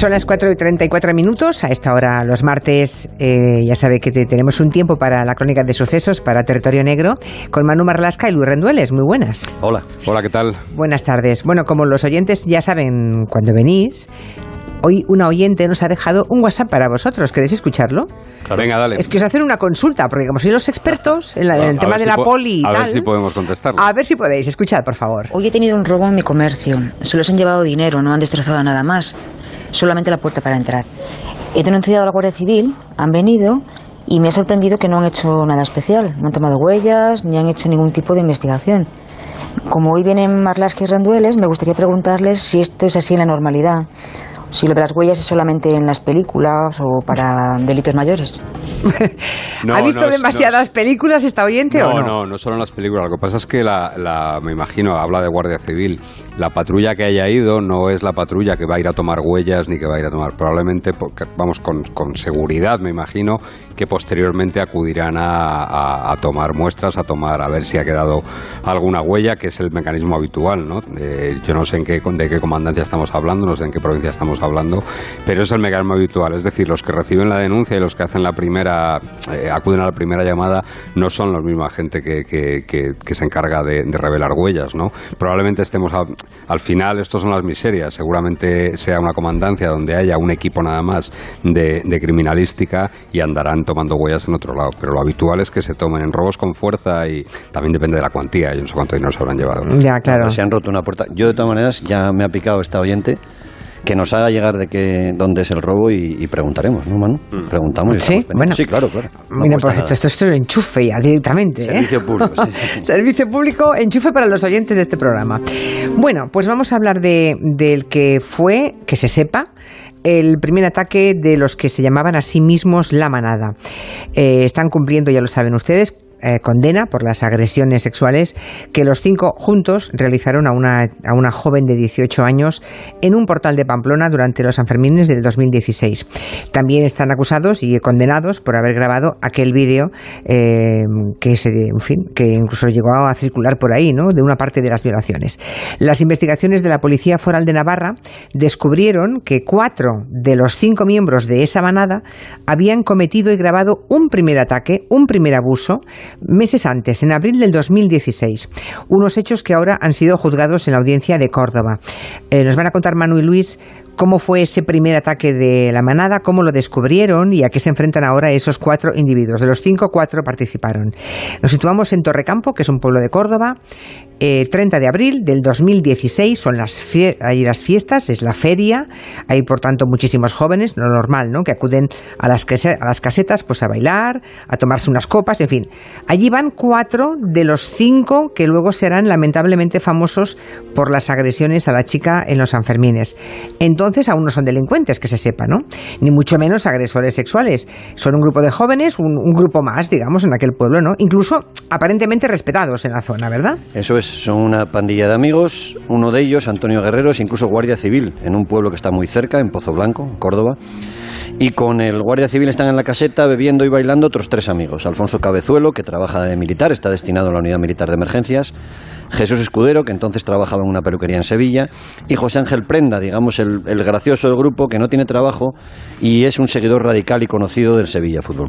Son las 4 y 34 minutos. A esta hora, los martes, eh, ya sabe que tenemos un tiempo para la crónica de sucesos para Territorio Negro con Manu Marlasca y Luis Rendueles. Muy buenas. Hola. Hola, ¿qué tal? Buenas tardes. Bueno, como los oyentes ya saben cuando venís, Hoy una oyente nos ha dejado un WhatsApp para vosotros. ¿Queréis escucharlo? Venga, dale. Es que os hacer una consulta, porque como sois los expertos en, el tema de la poli y a tal... A ver si podemos contestar. A ver si podéis. Escuchad, por favor. Hoy he tenido un robo en mi comercio. Solo se han llevado dinero, no han destrozado nada más. Solamente la puerta para entrar. He denunciado a la Guardia Civil, han venido y me ha sorprendido que no han hecho nada especial. No han tomado huellas ni han hecho ningún tipo de investigación. Como hoy vienen Marlaski y Rendueles, me gustaría preguntarles si esto es así en la normalidad si lo de las huellas es solamente en las películas o para delitos mayores. ¿Ha visto demasiadas películas esta oyente no, o no? No, no solo en las películas. Lo que pasa es que la, me imagino, habla de Guardia Civil. La patrulla que haya ido no es la patrulla que va a ir a tomar huellas ni que va a ir a tomar. Probablemente, vamos, con, con seguridad, me imagino, que posteriormente acudirán a, tomar muestras, a tomar, a ver si ha quedado alguna huella, que es el mecanismo habitual, ¿no? Eh, yo no sé en qué, de qué comandancia estamos hablando, no sé en qué provincia estamos hablando, pero es el mecanismo habitual. Es decir, los que reciben la denuncia y los que hacen la primera, eh, acuden a la primera llamada, no son los mismos gente que, que, se encarga de, revelar huellas, ¿no? Probablemente estemos al final, estos son las miserias, seguramente sea una comandancia donde haya un equipo nada más de, criminalística y andarán tomando huellas en otro lado. Pero lo habitual es que se tomen en robos con fuerza y también depende de la cuantía. Yo no sé cuánto dinero se habrán llevado. Ya, claro. Se han roto una puerta. Yo, de todas maneras, ya me ha picado esta oyente que nos haga llegar de qué, dónde es el robo y, preguntaremos, ¿no, Manu? Mm. Preguntamos y Sí, bueno. Sí, claro, claro. Mira, pues esto, esto, es enchufe ya directamente. ¿eh? Servicio público. Servicio público, enchufe para los oyentes de este programa. Bueno, pues vamos a hablar de, del que fue, que se sepa, el primer ataque de los que se llamaban a sí mismos la manada. Eh, están cumpliendo, ya lo saben ustedes, eh, condena por las agresiones sexuales que los cinco juntos realizaron a una, a una joven de 18 años en un portal de Pamplona durante los Sanfermines del 2016. También están acusados y condenados por haber grabado aquel vídeo eh, que, se, en fin, que incluso llegó a circular por ahí, ¿no? de una parte de las violaciones. Las investigaciones de la Policía Foral de Navarra descubrieron que cuatro de los cinco miembros de esa manada habían cometido y grabado un primer ataque, un primer abuso, meses antes, en abril del 2016. Unos hechos que ahora han sido juzgados en la audiencia de Córdoba. Eh, nos van a contar Manu y Luis cómo fue ese primer ataque de la manada, cómo lo descubrieron y a qué se enfrentan ahora esos cuatro individuos. De los cinco, cuatro participaron. Nos situamos en Torrecampo, que es un pueblo de Córdoba. 30 eh, de abril del 2016 son las, hay las fiestas, es la feria. Hay, por tanto, muchísimos jóvenes, lo normal, ¿no? Que acuden a las, a las casetas pues a bailar, a tomarse unas copas, en fin. Allí van cuatro de los cinco que luego serán lamentablemente famosos por las agresiones a la chica en los Sanfermines. Entonces aún no son delincuentes, que se sepa, ¿no? Ni mucho menos agresores sexuales. Son un grupo de jóvenes, un, grupo más, digamos, en aquel pueblo, ¿no? Incluso aparentemente respetados en la zona, ¿verdad? Eso es, son una pandilla de amigos, uno de ellos, Antonio Guerrero, es incluso guardia civil, en un pueblo que está muy cerca, en Pozo Blanco, Córdoba. Y con el guardia civil están en la caseta bebiendo y bailando otros tres amigos. Alfonso Cabezuelo, que trabaja de militar, está destinado a la unidad militar de emergencias. Jesús Escudero, que entonces trabajaba en una peluquería en Sevilla, y José Ángel Prenda, digamos el, gracioso del grupo, que no tiene trabajo y es un seguidor radical y conocido del Sevilla Fútbol.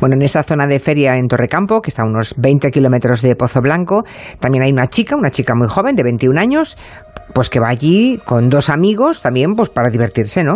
Bueno, en esa zona de feria en Torrecampo, que está a unos 20 kilómetros de Pozo Blanco, también hay una chica, una chica muy joven, de 21 años, pues que va allí con dos amigos también pues para divertirse, ¿no?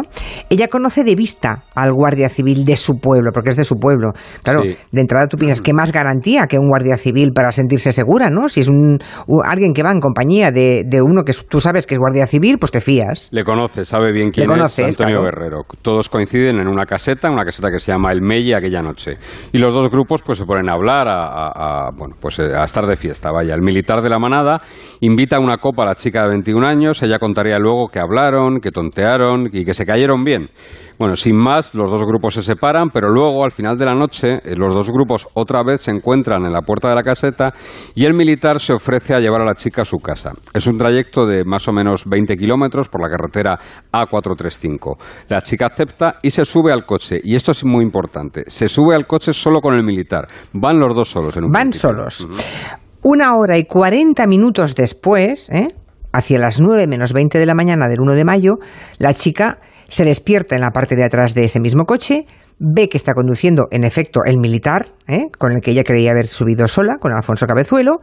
Ella conoce de vista al guardia civil de su pueblo, porque es de su pueblo. Claro, de entrada tú piensas, ¿qué más garantía que un guardia civil para sentirse segura, ¿no? Si es un, alguien que va en compañía de, uno que tú sabes que es guardia civil, pues te fías. Le conoce, sabe bien quién es Antonio Guerrero. Todos coinciden en una caseta, una caseta que se llama El Melle aquella noche. Y los dos grupos pues se ponen a hablar, a, bueno, pues eh, a estar de fiesta, vaya. El militar de la manada invita a una copa a la chica de 21 años, ella contaría luego que hablaron, que tontearon y que se cayeron bien. Bueno, sin más, los dos grupos se separan, pero luego, al final de la noche, eh, los dos grupos otra vez se encuentran en la puerta de la caseta y el militar se ofrece a llevar a la chica a su casa. Es un trayecto de más o menos 20 kilómetros por la carretera A435. La chica acepta y se sube al coche. Y esto es muy importante. Se sube al coche solo con el militar. Van los dos solos en un Van solos. Una hora y cuarenta minutos después, ¿eh? Hacia las nueve menos veinte de la mañana del 1 de mayo, la chica se despierta en la parte de atrás de ese mismo coche, ve que está conduciendo, en efecto, el militar, ¿eh? con el que ella creía haber subido sola, con Alfonso Cabezuelo,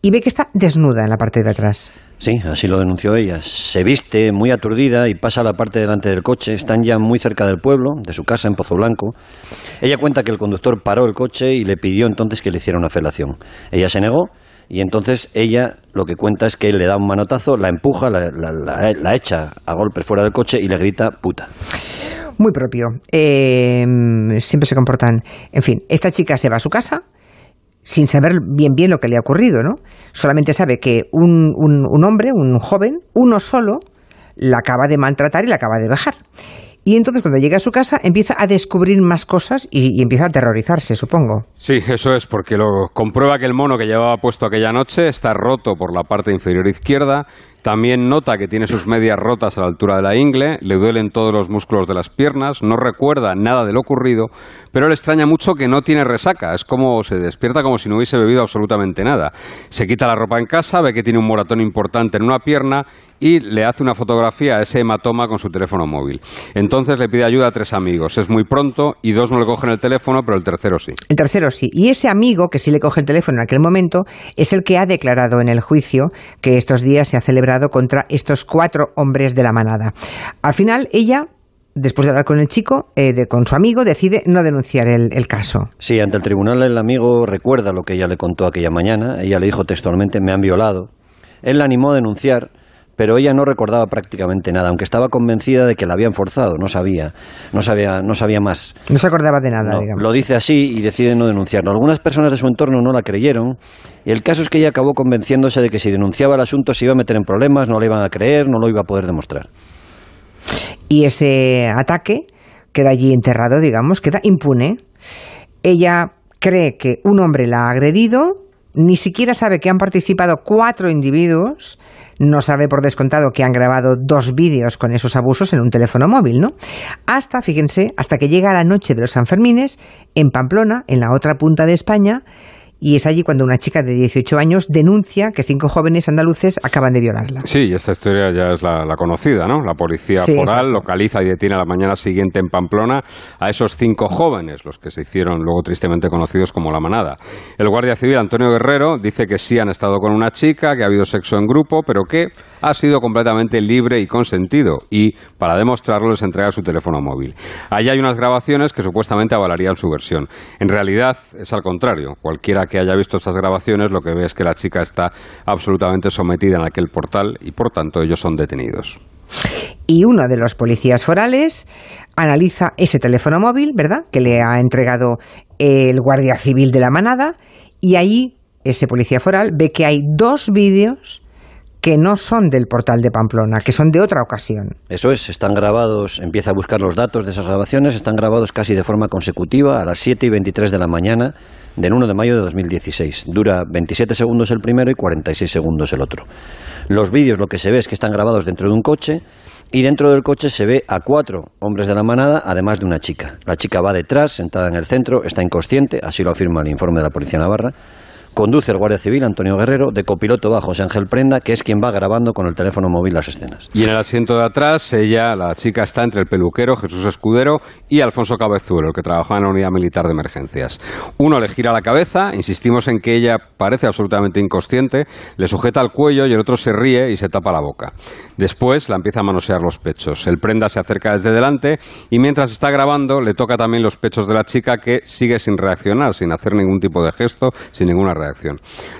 y ve que está desnuda en la parte de atrás. Sí, así lo denunció ella. Se viste muy aturdida y pasa a la parte delante del coche. Están ya muy cerca del pueblo, de su casa en Pozo Blanco. Ella cuenta que el conductor paró el coche y le pidió entonces que le hiciera una felación. Ella se negó y entonces ella lo que cuenta es que él le da un manotazo, la empuja, la, la echa a golpe fuera del coche y le grita puta. Muy propio. Eh, siempre se comportan. En fin, esta chica se va a su casa sin saber bien bien lo que le ha ocurrido, ¿no? Solamente sabe que un, un, hombre, un joven, uno solo, la acaba de maltratar y la acaba de bajar. Y entonces cuando llega a su casa empieza a descubrir más cosas y, empieza a aterrorizarse, supongo. Sí, eso es porque lo comprueba que el mono que llevaba puesto aquella noche está roto por la parte inferior izquierda, también nota que tiene sus medias rotas a la altura de la ingle, le duelen todos los músculos de las piernas, no recuerda nada de lo ocurrido, pero le extraña mucho que no tiene resaca, es como se despierta como si no hubiese bebido absolutamente nada. Se quita la ropa en casa, ve que tiene un moratón importante en una pierna y le hace una fotografía a ese hematoma con su teléfono móvil. Entonces le pide ayuda a tres amigos. Es muy pronto y dos no le cogen el teléfono, pero el tercero sí. El tercero sí. Y ese amigo que sí le coge el teléfono en aquel momento es el que ha declarado en el juicio que estos días se ha celebrado contra estos cuatro hombres de la manada. Al final, ella después de hablar con el chico, eh, con su amigo, decide no denunciar el, el, caso. Sí, ante el tribunal el amigo recuerda lo que ella le contó aquella mañana. Ella le dijo textualmente, me han violado. Él la animó a denunciar pero ella no recordaba prácticamente nada, aunque estaba convencida de que la habían forzado, no sabía, no sabía, no sabía más. No se acordaba de nada, digamos. Lo dice así y decide no denunciarlo. Algunas personas de su entorno no la creyeron y el caso es que ella acabó convenciéndose de que si denunciaba el asunto se iba a meter en problemas, no le iban a creer, no lo iba a poder demostrar. Y ese ataque queda allí enterrado, digamos, queda impune. Ella cree que un hombre la ha agredido, ni siquiera sabe que han participado cuatro individuos, no sabe por descontado que han grabado dos vídeos con esos abusos en un teléfono móvil, ¿no? Hasta, fíjense, hasta que llega la noche de los Sanfermines, en Pamplona, en la otra punta de España, y es allí cuando una chica de 18 años denuncia que cinco jóvenes andaluces acaban de violarla. Sí, esta historia ya es la, conocida, ¿no? La policía foral localiza y detiene a la mañana siguiente en Pamplona a esos cinco jóvenes, los que se hicieron luego tristemente conocidos como la manada. El guardia civil Antonio Guerrero dice que sí han estado con una chica, que ha habido sexo en grupo, pero que ha sido completamente libre y consentido y, para demostrarlo, les entrega su teléfono móvil. Allí hay unas grabaciones que supuestamente avalarían su versión. En realidad es al contrario. Cualquiera que haya visto estas grabaciones lo que ve es que la chica está absolutamente sometida en aquel portal y por tanto ellos son detenidos. Y uno de los policías forales analiza ese teléfono móvil, ¿verdad? Que le ha entregado el guardia civil de la manada y ahí ese policía foral ve que hay dos vídeos que no son del portal de Pamplona, que son de otra ocasión. Eso es, están grabados, empieza a buscar los datos de esas grabaciones, están grabados casi de forma consecutiva a las 7 y 23 de la mañana del 1 de mayo de 2016. Dura 27 segundos el primero y 46 segundos el otro. Los vídeos lo que se ve es que están grabados dentro de un coche y dentro del coche se ve a cuatro hombres de la manada, además de una chica. La chica va detrás, sentada en el centro, está inconsciente, así lo afirma el informe de la Policía Navarra. Conduce el Guardia Civil, Antonio Guerrero, de copiloto va José Ángel Prenda, que es quien va grabando con el teléfono móvil las escenas. Y en el asiento de atrás, ella, la chica, está entre el peluquero Jesús Escudero y Alfonso Cabezuelo, el que trabajaba en la unidad militar de emergencias. Uno le gira la cabeza, insistimos en que ella parece absolutamente inconsciente, le sujeta el cuello y el otro se ríe y se tapa la boca. Después la empieza a manosear los pechos. El prenda se acerca desde delante y mientras está grabando le toca también los pechos de la chica que sigue sin reaccionar, sin hacer ningún tipo de gesto, sin ninguna reacción.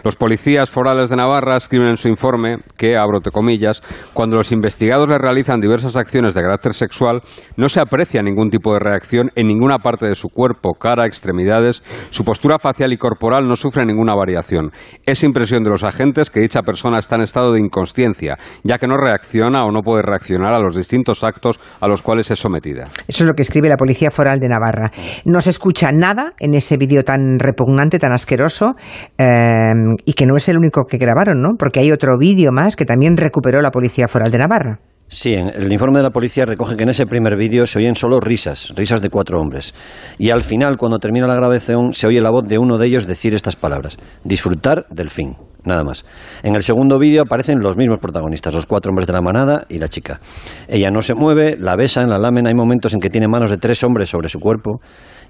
Los policías forales de Navarra escriben en su informe que, abro comillas, cuando los investigados le realizan diversas acciones de carácter sexual, no se aprecia ningún tipo de reacción en ninguna parte de su cuerpo, cara, extremidades, su postura facial y corporal no sufre ninguna variación. Es impresión de los agentes que dicha persona está en estado de inconsciencia, ya que no reacciona o no puede reaccionar a los distintos actos a los cuales es sometida. Eso es lo que escribe la Policía Foral de Navarra. No se escucha nada en ese vídeo tan repugnante, tan asqueroso. Em, y que no es el único que grabaron, ¿no? Porque hay otro vídeo más que también recuperó la Policía Foral de Navarra. Sí, el informe de la policía recoge que en ese primer vídeo se oyen solo risas, risas de cuatro hombres. Y al final, cuando termina la grabación, se oye la voz de uno de ellos decir estas palabras, disfrutar del fin. Nada más. En el segundo vídeo aparecen los mismos protagonistas, los cuatro hombres de la manada y la chica. Ella no se mueve, la besan, la lamen, hay momentos en que tiene manos de tres hombres sobre su cuerpo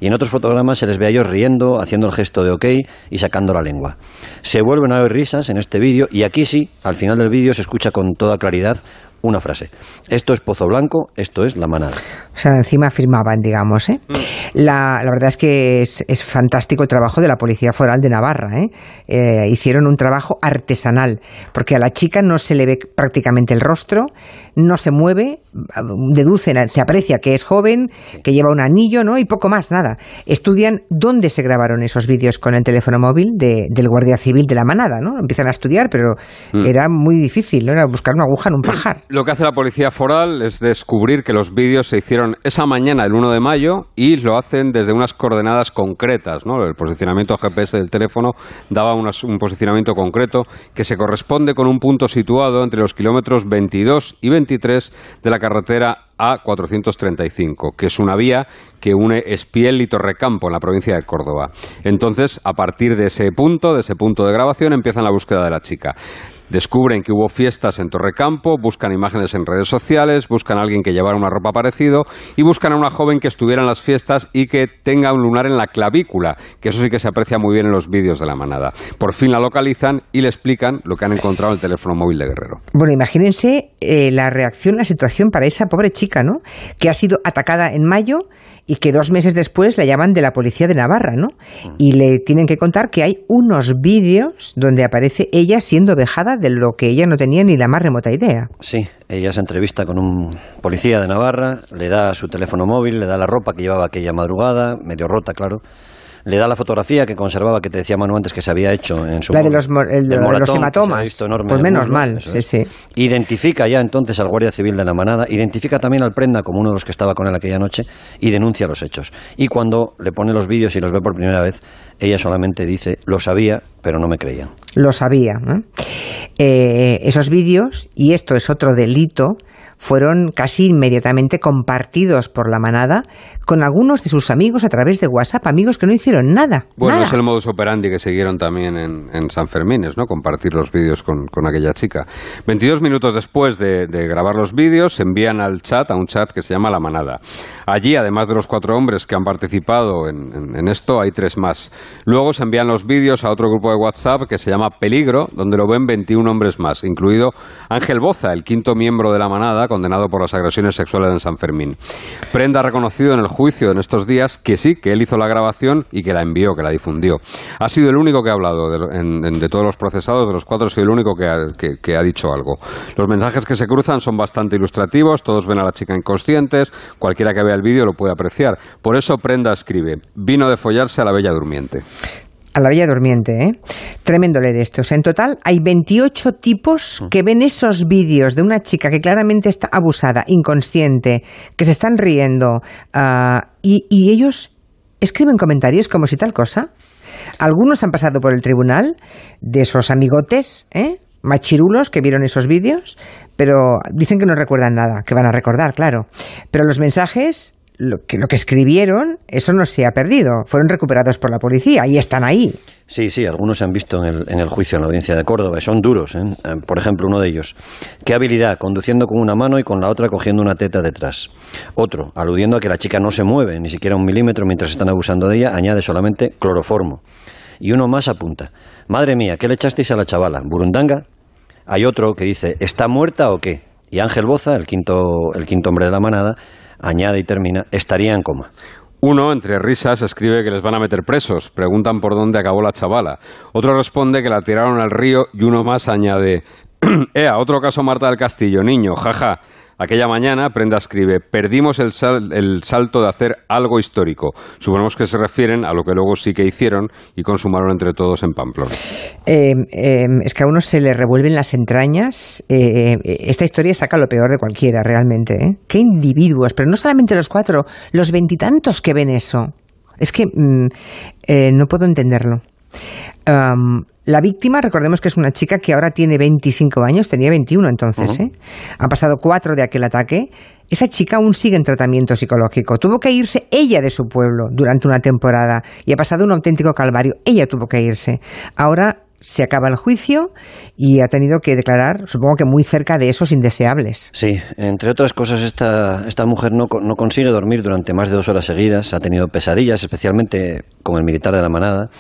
y en otros fotogramas se les ve a ellos riendo, haciendo el gesto de ok y sacando la lengua. Se vuelven a oír risas en este vídeo y aquí sí, al final del vídeo se escucha con toda claridad una frase. Esto es Pozo Blanco, esto es La Manada. O sea, encima firmaban, digamos. ¿eh? Mm. La, la, verdad es que es, es, fantástico el trabajo de la Policía Foral de Navarra. ¿eh? ¿eh? hicieron un trabajo artesanal, porque a la chica no se le ve prácticamente el rostro, no se mueve, deducen, se aprecia que es joven, que lleva un anillo, ¿no? Y poco más, nada. Estudian dónde se grabaron esos vídeos con el teléfono móvil de, del Guardia Civil de la Manada, ¿no? Empiezan a estudiar, pero mm. era muy difícil, ¿no? Era buscar una aguja en un pajar. Lo que hace la policía foral es descubrir que los vídeos se hicieron esa mañana, el 1 de mayo, y lo hacen desde unas coordenadas concretas. ¿no? El posicionamiento GPS del teléfono daba un posicionamiento concreto que se corresponde con un punto situado entre los kilómetros 22 y 23 de la carretera a435, que es una vía que une Espiel y Torrecampo en la provincia de Córdoba. Entonces, a partir de ese punto, de ese punto de grabación, empiezan la búsqueda de la chica. Descubren que hubo fiestas en Torrecampo, buscan imágenes en redes sociales, buscan a alguien que llevara una ropa parecido y buscan a una joven que estuviera en las fiestas y que tenga un lunar en la clavícula, que eso sí que se aprecia muy bien en los vídeos de la manada. Por fin la localizan y le explican lo que han encontrado en el teléfono móvil de Guerrero. Bueno, imagínense eh, la reacción, la situación para esa pobre chica, ¿no? Que ha sido atacada en mayo y que dos meses después la llaman de la policía de Navarra, ¿no? Y le tienen que contar que hay unos vídeos donde aparece ella siendo vejada de lo que ella no tenía ni la más remota idea. Sí, ella se entrevista con un policía de Navarra, le da su teléfono móvil, le da la ropa que llevaba aquella madrugada, medio rota, claro le da la fotografía que conservaba, que te decía Manu antes que se había hecho en su... La de los, hematomas. Pues menos mal, sí, sí. Identifica ya entonces al guardia civil de la manada, identifica también al prenda como uno de los que estaba con él aquella noche y denuncia los hechos. Y cuando le pone los vídeos y los ve por primera vez, ella solamente dice, lo sabía, pero no me creía. Lo sabía. Eh, esos vídeos, y esto es otro delito, fueron casi inmediatamente compartidos por la manada con algunos de sus amigos a través de WhatsApp, amigos que no hicieron nada. Bueno, es el modus operandi que siguieron también en, San Fermín, ¿no? Compartir los vídeos con, aquella chica. 22 minutos después de, grabar los vídeos, se envían al chat, a un chat que se llama La Manada. Allí, además de los cuatro hombres que han participado en, esto, hay tres más. Luego se envían los vídeos a otro grupo de WhatsApp que se llama Peligro, donde lo ven 21 hombres más, incluido Ángel Boza, el quinto miembro de La Manada, condenado por las agresiones sexuales en San Fermín. Prenda ha reconocido en el juicio en estos días que sí, que él hizo la grabación y que la envió, que la difundió. Ha sido el único que ha hablado de, todos los procesados, de los cuatro, sido el único que ha, que ha dicho algo. Los mensajes que se cruzan son bastante ilustrativos, todos ven a la chica inconscientes, cualquiera que vea el vídeo lo puede apreciar. Por eso Prenda escribe, vino de follarse a la bella durmiente a la Bella Durmiente. ¿eh? Tremendo leer esto. en total hay 28 tipos mm. que ven esos vídeos de una chica que claramente está abusada, inconsciente, que se están riendo ah, y, ellos escriben comentarios como si tal cosa. Algunos han pasado por el tribunal de esos amigotes, ¿eh? Machirulos que vieron esos vídeos, pero dicen que no recuerdan nada, que van a recordar, claro. Pero los mensajes lo que, lo que escribieron, eso no se ha perdido. Fueron recuperados por la policía y están ahí. Sí, sí, algunos se han visto en el, en el juicio en la audiencia de Córdoba. Son duros. ¿eh? ¿eh? Por ejemplo, uno de ellos. Qué habilidad, conduciendo con una mano y con la otra cogiendo una teta detrás. Otro, aludiendo a que la chica no se mueve ni siquiera un milímetro mientras están abusando de ella, añade solamente cloroformo. Y uno más apunta. Madre mía, ¿qué le echasteis a la chavala? ¿Burundanga? Hay otro que dice, ¿está muerta o qué? Y Ángel Boza, el quinto, el quinto hombre de la manada, añade y termina, estaría en coma. Uno, entre risas, escribe que les van a meter presos. Preguntan por dónde acabó la chavala. Otro responde que la tiraron al río y uno más añade, Ea, otro caso Marta del Castillo, niño, jaja. Aquella mañana, Prenda escribe, perdimos el, salto de hacer algo histórico. Suponemos que se refieren a lo que luego sí que hicieron y consumaron entre todos en Pamplona. Eh, eh, es que a uno se le revuelven las entrañas. Eh, esta historia saca lo peor de cualquiera, realmente. Qué individuos, pero no solamente los cuatro, los veintitantos que ven eso. Es que mm, no puedo entenderlo. La víctima, recordemos que es una chica que ahora tiene 25 años, tenía 21 entonces, ¿eh? Han pasado cuatro de aquel ataque. Esa chica aún sigue en tratamiento psicológico. Tuvo que irse ella de su pueblo durante una temporada y ha pasado un auténtico calvario. Ella tuvo que irse. Ahora se acaba el juicio y ha tenido que declarar, supongo que muy cerca de esos indeseables. Sí, entre otras cosas, esta, esta mujer no, no consigue dormir durante más de dos horas seguidas, ha tenido pesadillas, especialmente con el militar de la manada.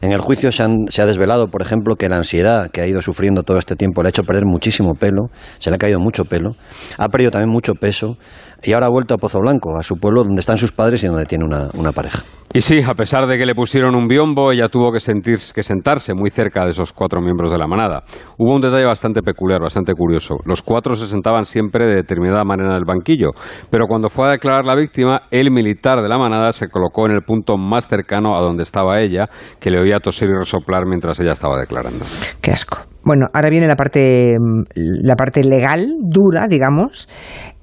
En el juicio se, se, ha desvelado, por ejemplo, que la ansiedad que ha ido sufriendo todo este tiempo le ha hecho perder muchísimo pelo, se le ha caído mucho pelo, ha perdido también mucho peso y ahora ha vuelto a Pozo Blanco, a su pueblo donde están sus padres y donde tiene una, una pareja. Y sí, a pesar de que le pusieron un biombo, ella tuvo que, sentir, que sentarse muy cerca de esos cuatro miembros de la manada. Hubo un detalle bastante peculiar, bastante curioso. Los cuatro se sentaban siempre de determinada manera en el banquillo, pero cuando fue a declarar la víctima, el militar de la manada se colocó en el punto más cercano a donde estaba ella, que le oía toser y resoplar mientras ella estaba declarando. Qué asco. Bueno, ahora viene la parte, la parte legal, dura, digamos.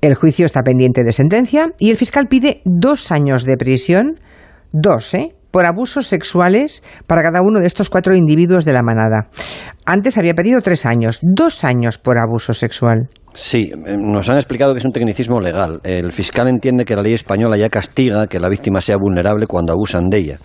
El juicio está pendiente de sentencia y el fiscal pide dos años de prisión, dos, ¿eh? por abusos sexuales para cada uno de estos cuatro individuos de la manada. Antes había pedido tres años, dos años por abuso sexual. Sí, nos han explicado que es un tecnicismo legal. El fiscal entiende que la ley española ya castiga que la víctima sea vulnerable cuando abusan de ella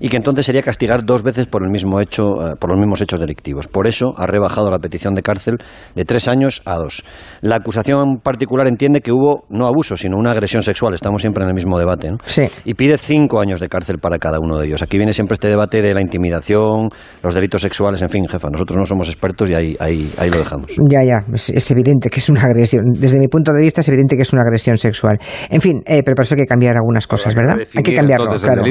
y que entonces sería castigar dos veces por el mismo hecho, uh, por los mismos hechos delictivos. Por eso ha rebajado la petición de cárcel de tres años a dos. La acusación particular entiende que hubo no abuso, sino una agresión sexual. Estamos siempre en el mismo debate. ¿no? Sí. Y pide cinco años de cárcel para cada uno de ellos. Aquí viene siempre este debate de la intimidación, los delitos sexuales, en fin, jefa. Nosotros no somos expertos y ahí, ahí, ahí lo dejamos. Ya, ya. Es, es, evidente que es una agresión. Desde mi punto de vista es evidente que es una agresión sexual. En fin, eh, pero por eso hay que cambiar algunas cosas, ¿verdad? Hay que cambiarlo. Claro.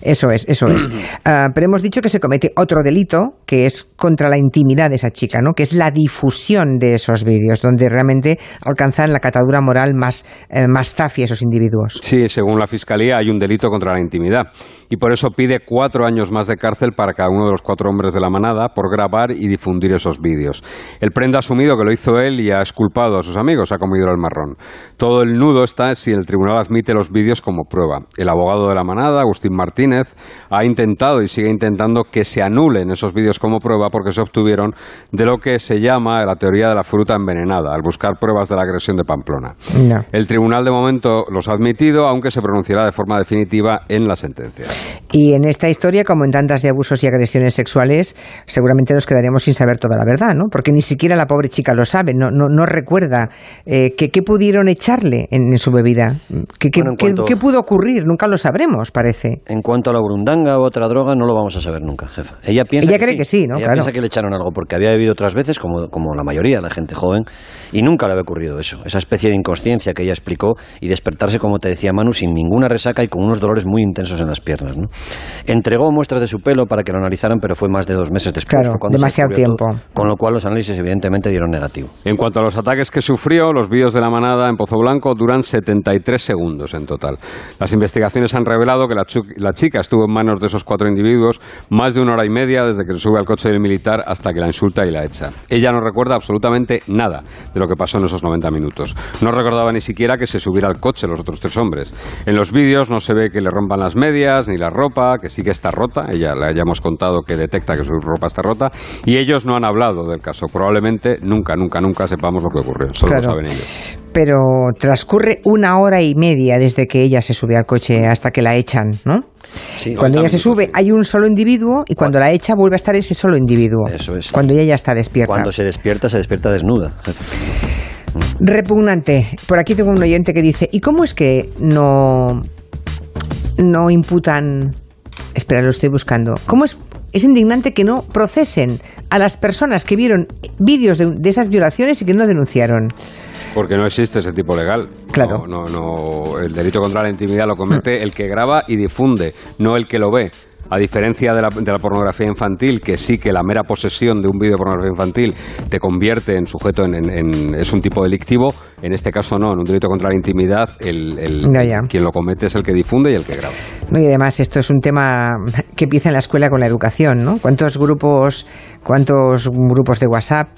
Eso es, eso Uh, pero hemos dicho que se comete otro delito que es contra la intimidad de esa chica, ¿no? que es la difusión de esos vídeos, donde realmente alcanzan la catadura moral más, eh, más zafia esos individuos. Sí, según la Fiscalía hay un delito contra la intimidad y por eso pide cuatro años más de cárcel para cada uno de los cuatro hombres de la manada por grabar y difundir esos vídeos. El prenda ha asumido que lo hizo él y ha esculpado a sus amigos, ha comido el marrón. Todo el nudo está si el tribunal admite los vídeos como prueba. El abogado de la manada, Agustín Martínez, ha intentado y sigue intentando que se anulen esos vídeos como prueba porque se obtuvieron de lo que se llama la teoría de la fruta envenenada, al buscar pruebas de la agresión de Pamplona. No. El tribunal de momento los ha admitido, aunque se pronunciará de forma definitiva en la sentencia. Y en esta historia, como en tantas de abusos y agresiones sexuales, seguramente nos quedaríamos sin saber toda la verdad, ¿no? Porque ni siquiera la pobre chica lo sabe, no, no, no recuerda eh, que qué pudieron echarle en, en su bebida, ¿Qué, Bueno, en cuanto- qué pudo ocurrir, nunca lo sabremos, parece. En cuanto a la burundanga u otra droga, no lo vamos a saber nunca, jefa. Ella piensa Ella que cree sí. que sí, ¿no? Ella Claro. piensa que le echaron algo porque había bebido otras veces, como, como la mayoría de la gente joven, y nunca le había ocurrido eso. Esa especie de inconsciencia que ella explicó y despertarse, como te decía Manu, sin ninguna resaca y con unos dolores muy intensos en las piernas. ¿no? Entregó muestras de su pelo para que lo analizaran, pero fue más de dos meses después. Claro, demasiado todo, tiempo. con lo cual los análisis evidentemente dieron negativo. En cuanto a los ataques que sufrió, los vídeos de la manada en Pozo Blanco duran 73 segundos en total. Las investigaciones han revelado que la chica estuvo en manos de esos cuatro individuos más de una hora y media desde que se sube al coche del militar hasta que la insulta y la echa. Ella no recuerda absolutamente nada de lo que pasó en esos 90 minutos. No recordaba ni siquiera que se subiera al coche los otros tres hombres. En los vídeos no se ve que le rompan las medias ni la ropa, que sí que está rota. Ella le hayamos contado que detecta que su ropa está rota. Y ellos no han hablado del caso. Probablemente nunca, nunca, nunca sepamos lo que ocurrió. Solo Claro. lo saben ellos. Pero transcurre una hora y media desde que ella se sube al coche hasta que la echan, ¿no? Sí, Cuando 90 ella se sube sí. hay un solo individuo y cuando la echa vuelve a estar ese solo individuo. Eso es. Cuando ella ya está despierta. Cuando se despierta, se despierta desnuda. Repugnante. Por aquí tengo un oyente que dice, ¿y cómo es que no, no imputan... Espera, lo estoy buscando. ¿Cómo es, es indignante que no procesen a las personas que vieron vídeos de, de esas violaciones y que no denunciaron? Porque no existe ese tipo legal. Claro. No, no, no. El delito contra la intimidad lo comete el que graba y difunde, no el que lo ve. A diferencia de la, de la pornografía infantil, que sí que la mera posesión de un vídeo de pornografía infantil te convierte en sujeto, en, en- en- es un tipo delictivo, en este caso no, en un delito contra la intimidad, el, quien lo comete es el que difunde y el que graba. ¿no? Y además esto es un tema que empieza en la escuela con la educación, ¿no? ¿Cuántos grupos, cuántos grupos de WhatsApp,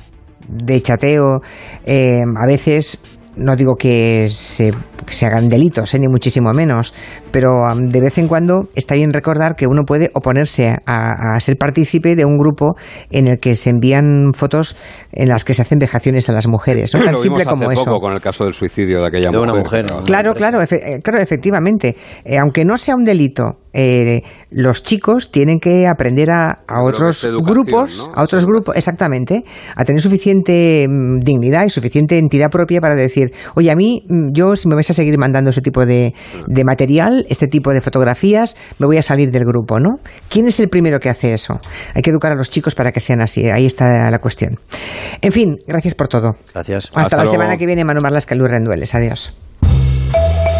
de chateo, eh, a veces no digo que se que se hagan delitos, ¿eh? ni muchísimo menos, pero de vez en cuando está bien recordar que uno puede oponerse a, ser partícipe de un grupo en el que se envían fotos en las que se hacen vejaciones a las mujeres. No tan simple como eso. con el caso del suicidio de aquella Una mujer claro, claro, claro, efectivamente. aunque no sea un delito, eh, los chicos tienen que aprender a, otros grupos, a otros grupos, exactamente, a tener suficiente mm, dignidad y suficiente entidad propia para decir, oye, a mí, mm, yo si me vais a seguir mandando ese tipo de, de material, este tipo de fotografías, me voy a salir del grupo, ¿no? ¿Quién es el primero que hace eso? Hay que educar a los chicos para que sean así. Ahí está la cuestión. En fin, gracias por todo. Gracias. Hasta, la semana que viene, Manu Marlasca, Luis Rendueles. Adiós.